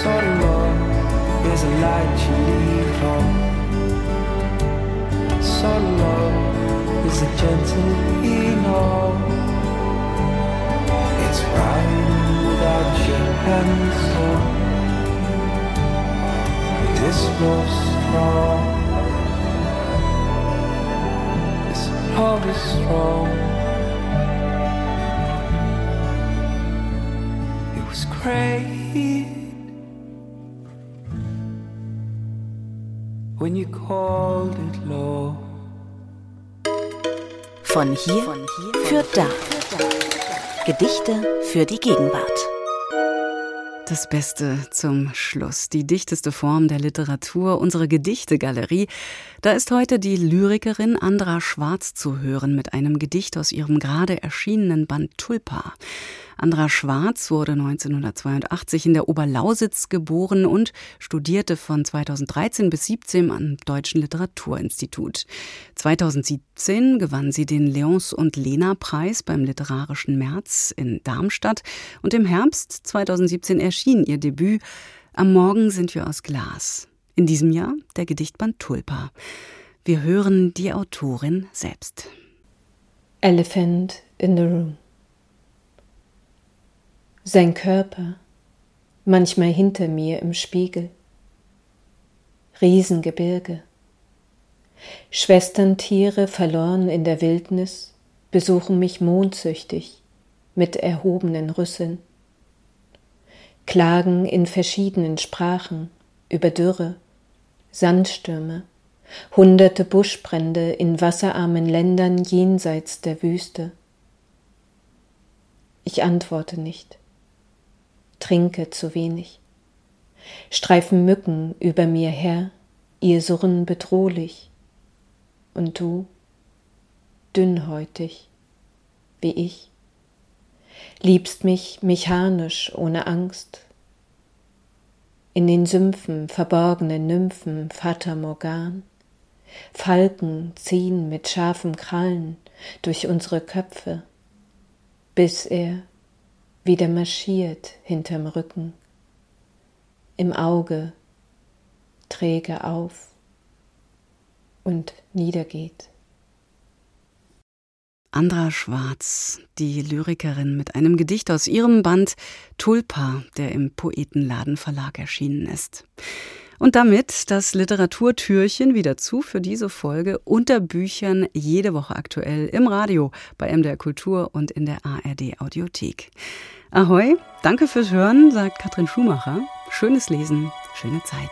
Sort of love is a light you leave on. Sort of love is a gentle on. It's right without your hands on. This love's strong. This love is strong. It was great when you called it love. Von hier, für da. Gedichte für die Gegenwart. Das Beste zum Schluss. Die dichteste Form der Literatur, unsere Gedichtegalerie. Da ist heute die Lyrikerin Andra Schwarz zu hören mit einem Gedicht aus ihrem gerade erschienenen Band Tulpa. Andra Schwarz wurde 1982 in der Oberlausitz geboren und studierte von 2013 bis 2017 am Deutschen Literaturinstitut. 2017 gewann sie den Leons und Lena Preis beim Literarischen März in Darmstadt und im Herbst 2017 erschien ihr Debüt Am Morgen sind wir aus Glas. In diesem Jahr der Gedichtband Tulpa. Wir hören die Autorin selbst. Elephant in the Room. Sein Körper, manchmal hinter mir im Spiegel. Riesengebirge. Schwesterntiere verloren in der Wildnis besuchen mich mondsüchtig mit erhobenen Rüsseln. Klagen in verschiedenen Sprachen über Dürre, Sandstürme, hunderte Buschbrände in wasserarmen Ländern jenseits der Wüste. Ich antworte nicht trinke zu wenig. Streifen Mücken über mir her, ihr Surren bedrohlich. Und du, dünnhäutig, wie ich, liebst mich mechanisch ohne Angst. in den Sümpfen verborgene Nymphen Fata Morgan. Falken ziehen mit scharfen Krallen durch unsere Köpfe, bis er wieder marschiert hinterm Rücken, im Auge träge auf und niedergeht. Andra Schwarz, die Lyrikerin mit einem Gedicht aus ihrem Band Tulpa, der im Poetenladen Verlag erschienen ist. Und damit das Literaturtürchen wieder zu für diese Folge unter Büchern jede Woche aktuell im Radio, bei MDR Kultur und in der ARD Audiothek. Ahoi, danke fürs Hören, sagt Katrin Schumacher. Schönes Lesen, schöne Zeit.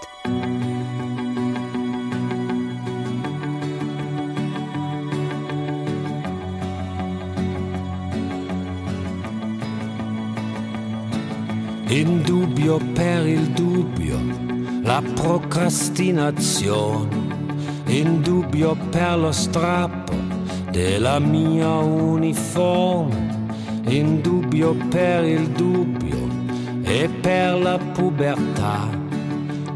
In dubbio per il dubbio, la procrastinazione, in dubbio per lo strappo della mia uniforme, in dubbio per il dubbio e per la pubertà,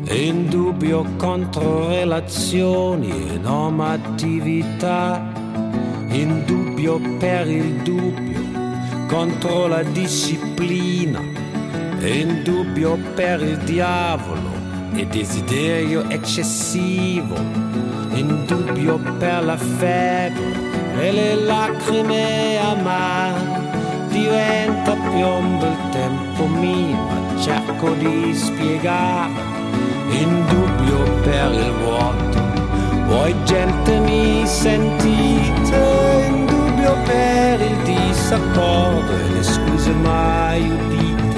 in dubbio contro relazioni e normatività, in dubbio per il dubbio contro la disciplina in dubbio per il diavolo e desiderio eccessivo, in dubbio per la febbre e le lacrime amare. Diventa piombo il tempo mio, ma cerco di spiegare. In dubbio per il vuoto, voi gente mi sentite? In dubbio per il disaccordo e le scuse mai udite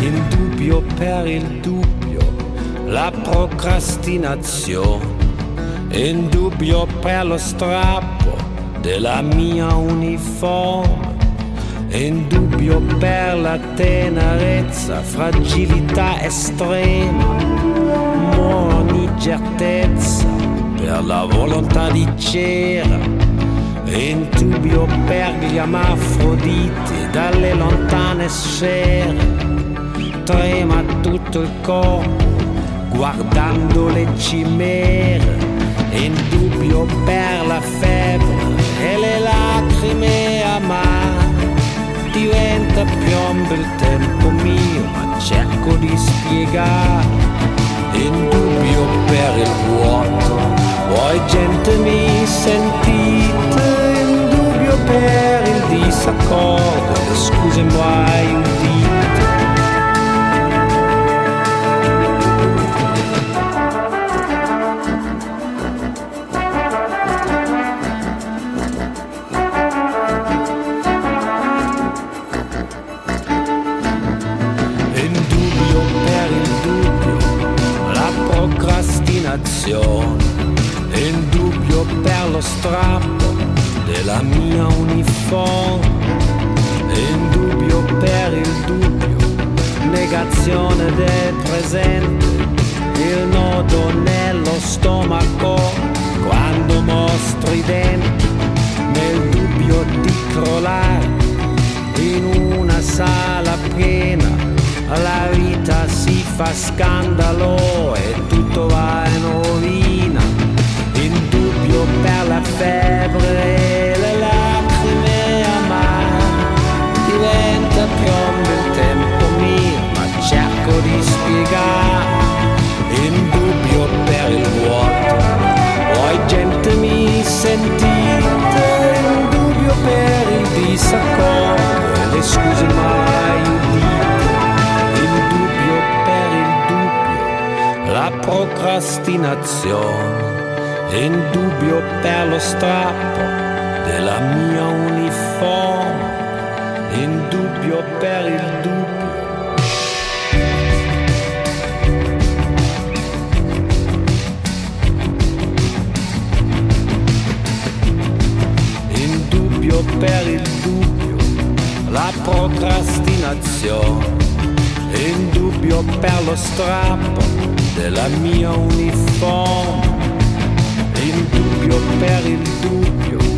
in dubbio per il dubbio, la procrastinazione, in dubbio per lo strappo della mia uniforme, in dubbio per la tenerezza, fragilità estrema, ogni certezza per la volontà di cera, in dubbio per gli amafroditi dalle lontane sfere. Trema tutto il corpo guardando le cimere, in dubbio per la febbre e le lacrime amare. Diventa piombo il tempo mio, ma cerco di spiegare, in dubbio per il vuoto. Voi gente mi sentite, in dubbio per il disaccordo, scuse mai udite nazione e il dubbio per lo strappo della mia uniforme. Il dubbio per il dubbio, negazione del presente, il nodo nello stomaco quando mostri i denti, nel dubbio di crollare in una sala piena. La vita si fa scandalo e tutto va in rovina, in dubbio per la febbre procrastinazione in dubbio per lo strappo della mia uniforme, in dubbio per il dubbio. In dubbio per il dubbio, la procrastinazione, in dubbio per lo strappo della mia uniforme, in dubbio per il dubbio.